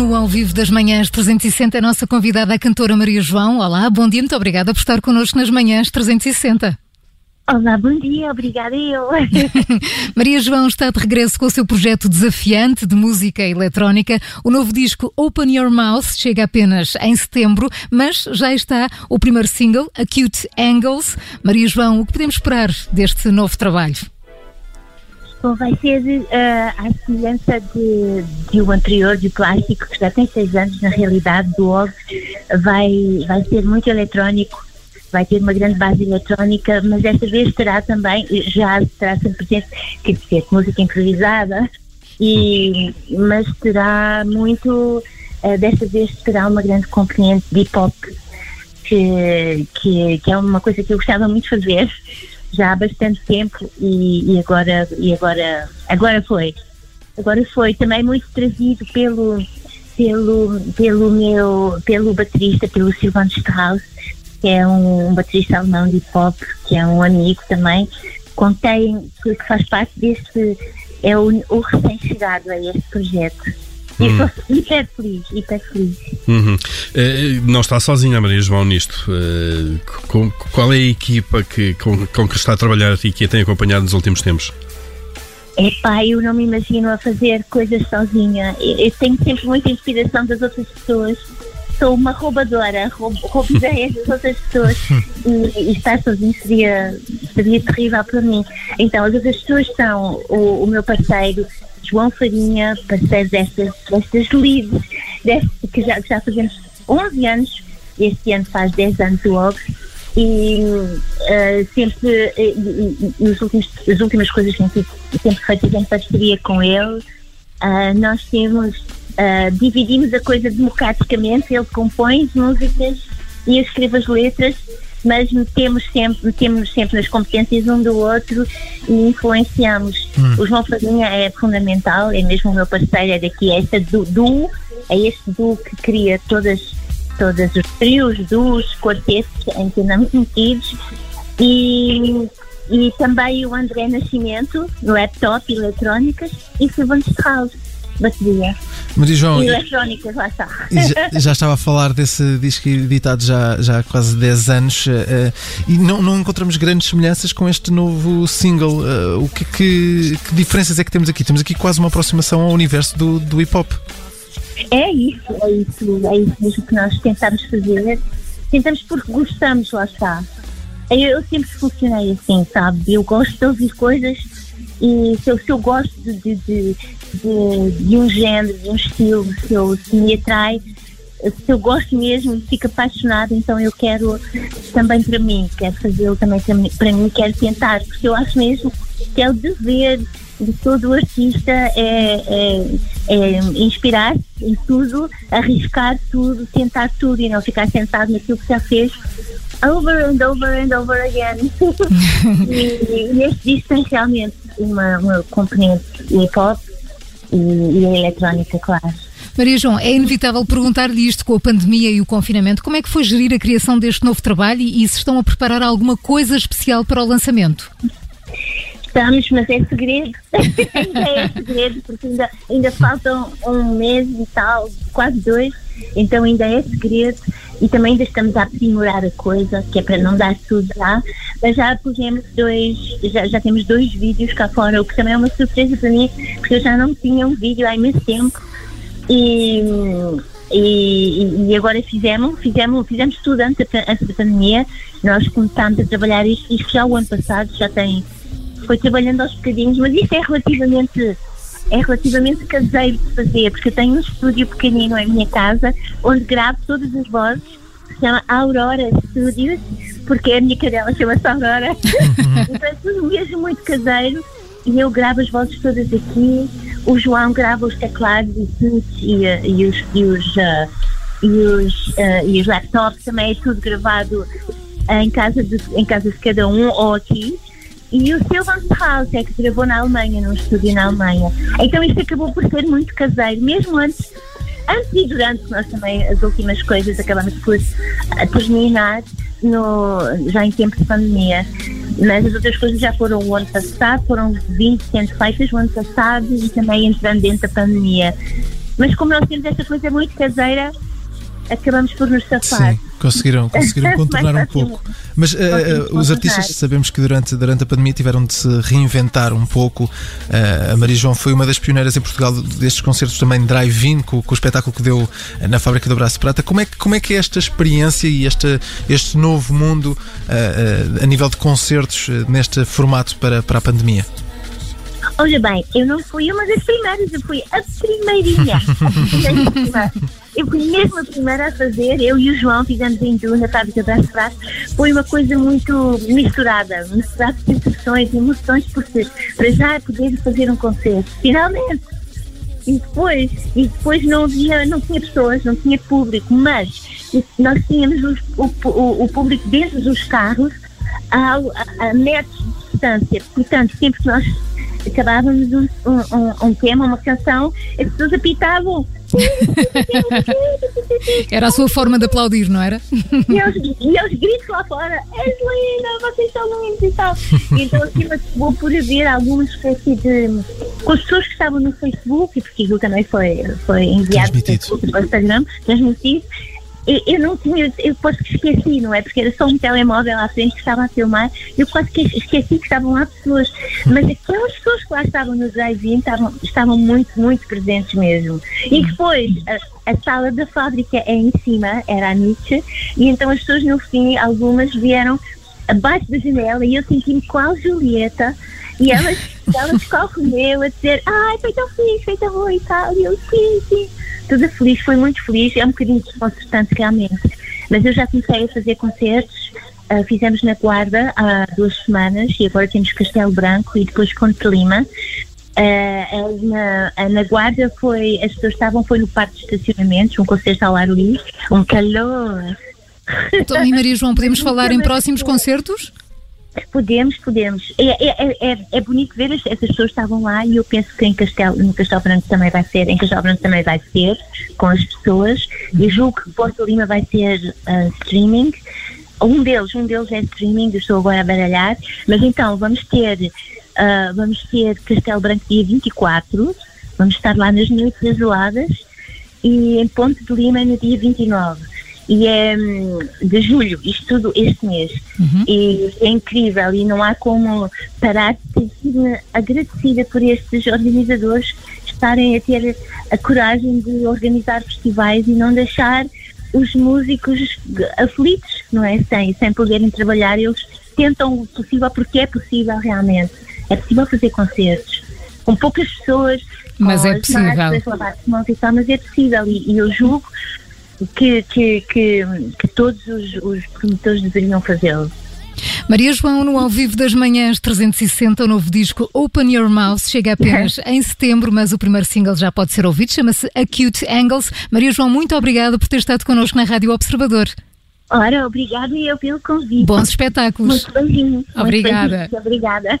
no ao vivo das manhãs 360 a nossa convidada a cantora Maria João. Olá, bom dia, muito obrigada por estar connosco nas manhãs 360. Olá, bom dia, obrigada eu. Maria João está de regresso com o seu projeto desafiante de música eletrónica. O novo disco Open Your Mouth chega apenas em setembro, mas já está o primeiro single, Acute Angles. Maria João, o que podemos esperar deste novo trabalho? Bom, vai ser uh, a semelhança de, de o anterior, de clássico, que já tem seis anos, na realidade, do Og, vai, vai ser muito eletrónico, vai ter uma grande base eletrónica, mas desta vez terá também, já terá sempre presente, quer dizer, música improvisada, e, mas terá muito, uh, desta vez terá uma grande componente de hip hop, que, que, que é uma coisa que eu gostava muito de fazer já há bastante tempo e, e, agora e agora agora foi. Agora foi também muito trazido pelo pelo pelo meu pelo baterista pelo Silvan Strauss que é um, um baterista alemão de hip hop que é um amigo também contém que faz parte deste é o, o recém-chegado a este projeto Hum. Estou hiper feliz, hiper feliz. Uhum. Uh, não está sozinha a Maria João nisto. Uh, com, qual é a equipa que, com, com, que está a trabalhar e que a tem acompanhado nos últimos tempos? Epá, eu não me imagino a fazer coisas sozinha. Eu, eu tenho sempre muita inspiração das outras pessoas. Sou uma roubadora, roubo, roubo ideias das outras pessoas e, e, estar sozinho seria, seria terrível para mim. Então, as outras pessoas são o, o meu parceiro, João Farinha, parceiro destas, destas leads, que já, já fazemos 11 anos, este ano faz 10 anos logo, e uh, sempre, uh, nos últimos, as últimas coisas que sempre, sempre feitas em parceria com ele, uh, nós temos, uh, dividimos a coisa democraticamente, ele compõe as músicas e eu escrevo as letras mas metemos sempre, metemos sempre nas competências um do outro e influenciamos. Hum. O João Farinha é fundamental, é mesmo o meu parceiro, é daqui, é esta du, du é este duo que cria todas, todas os trios, duos, quartetos em que andamos metidos e, e também o André Nascimento, laptop, eletrónicas e Silvan Strauss bateria. Maria João. E eletrónica, lá está. Já, já, estava a falar desse disco editado já, já há quase 10 anos uh, e não, não encontramos grandes semelhanças com este novo single. Uh, o que, que, que, diferenças é que temos aqui? Temos aqui quase uma aproximação ao universo do, do hip hop. É isso, é isso, é isso mesmo que nós tentamos fazer. Tentamos porque gostamos, lá está. Eu, eu sempre funcionei assim, sabe? Eu gosto de ouvir coisas e se eu, se eu gosto de, de, de, de, um género, de um estilo, se, eu, se me atrai, se eu gosto mesmo, fico apaixonada, então eu quero também para mim, quero fazê-lo também para mim, quero tentar, porque eu acho mesmo que é o dever de todo artista é, é, é inspirar-se em tudo, arriscar tudo, tentar tudo e não ficar sentado naquilo que já fez over and over and over again. e, e este disco tem realmente uma, uma componente hip hop e, e a eletrónica, claro. Maria João, é inevitável perguntar-lhe isto com a pandemia e o confinamento. Como é que foi gerir a criação deste novo trabalho e, e se estão a preparar alguma coisa especial para o lançamento? Estamos, mas é segredo. ainda é segredo, porque ainda, ainda faltam um mês e tal, quase dois, então ainda é segredo e também ainda estamos a aprimorar a coisa, que é para não dar tudo já, mas já pusemos dois, já, já temos dois vídeos cá fora, o que também é uma surpresa para mim, porque eu já não tinha um vídeo há imenso tempo. E, e, e, agora fizemos, fizemos, fizemos tudo antes, da pandemia, nós começámos a trabalhar isto, isto já o ano passado, já tem, foi trabalhando aos bocadinhos, mas isso é relativamente é relativamente caseiro de fazer, porque eu tenho um estúdio pequenino em minha casa onde gravo todas as vozes, se chama Aurora Studios, porque a minha cadela chama-se Aurora. então é tudo mesmo muito caseiro e eu gravo as vozes todas aqui. O João grava os teclados e, e, e os, e os, uh, e os, uh, e os laptops também é tudo gravado em casa, de, em casa de cada um ou aqui. E o House é que gravou na Alemanha, num estúdio na Alemanha. Então isto acabou por ser muito caseiro, mesmo antes, antes e durante, nós também as últimas coisas acabamos por uh, terminar no, já em tempo de pandemia. Mas as outras coisas já foram o ano passado, foram 20 sendo feitas o ano passado e também entrando dentro da pandemia. Mas como nós temos esta coisa muito caseira, acabamos por nos safar. Sim, conseguiram, conseguiram contornar um pouco. Mas uh, uh, os artistas sabemos que durante, durante a pandemia tiveram de se reinventar um pouco. Uh, a Maria João foi uma das pioneiras em Portugal destes concertos também drive-in, com, com, o espetáculo que deu na Fábrica do Braço de Prata. Como é, que, como é que é esta experiência e este, este novo mundo a nível de concertos neste formato para, para a pandemia? Olha bem, eu não fui uma das primeiras, eu fui a primeirinha. eu fui mesmo a primeira a fazer, eu e o João fizemos em Ju, na fábrica de Braço Foi uma coisa muito misturada, misturada de sensações, emoções, porque para já poder fazer um concerto, finalmente. E depois, e depois não havia, não tinha pessoas, não tinha público, mas nós tínhamos os, o, o, o, público dentro dos carros a, a, a metros de distância. Portanto, sempre que nós acabávamos um, um, um tema, uma canção, as pessoas apitavam. Era a sua forma de aplaudir, não era? E aos, e aos gritos lá fora, és linda, vocês são lindos e tal. Então assim acabou por haver alguma espécie de. com as pessoas que estavam no Facebook, e porque aquilo também foi, foi enviado para o Instagram, transmitido, eu não tinha, eu quase que esqueci, não é? Porque era só um telemóvel à frente que estava a filmar, eu quase que esqueci que estavam lá pessoas. Mas aquelas pessoas que lá estavam no drive-in estavam, estavam muito, muito presentes mesmo. E depois, a, a, sala da fábrica é em cima, era a Nietzsche, e então as pessoas no fim, algumas vieram abaixo da janela e eu senti-me quase Julieta. E elas, elas correu a dizer, ai, foi tão fixe, foi tão bom e tal. E eu, sim, sim toda feliz, foi muito feliz, é um bocadinho desconcertante realmente. Mas eu já comecei a fazer concertos, uh, fizemos na Guarda há duas semanas e agora temos Castelo Branco e depois Conte Lima. Uh, na, na Guarda foi, as pessoas estavam, foi no parque de estacionamentos, um concerto ao ar livre, um calor. Então, e Maria João, podemos falar em próximos concertos? Podemos, podemos. É, é, é, é bonito ver, essas pessoas estavam lá e eu penso que em Castelo, no Castelo Branco também vai ser, em Castelo Branco também vai ser, com as pessoas. E julgo que Porto Lima vai ser uh, streaming. Um deles, um deles é streaming, eu estou agora a baralhar, mas então vamos ter, uh, vamos ter Castelo Branco dia 24, vamos estar lá nas noites azuladas e em Ponte de Lima no dia 29 e é hum, de julho, isto tudo este mês. Uhum. E é incrível e não há como parar de sido agradecida por estes organizadores estarem a ter a coragem de organizar festivais e não deixar os músicos aflitos, não é? Sem, sem poderem trabalhar, eles tentam o possível porque é possível realmente. É possível fazer concertos com poucas pessoas, mas é possível. mas é possível e, e eu julgo que, que, que, que todos os, os promotores deveriam fazê-lo. Maria João, no Ao Vivo das Manhãs 360, o novo disco Open Your Mouth chega apenas em setembro, mas o primeiro single já pode ser ouvido, chama-se Acute Angles. Maria João, muito obrigada por ter estado connosco na Rádio Observador. Ora, obrigada e eu pelo convite. Bons espetáculos. Muito beijinho. Obrigada. Muito obrigada.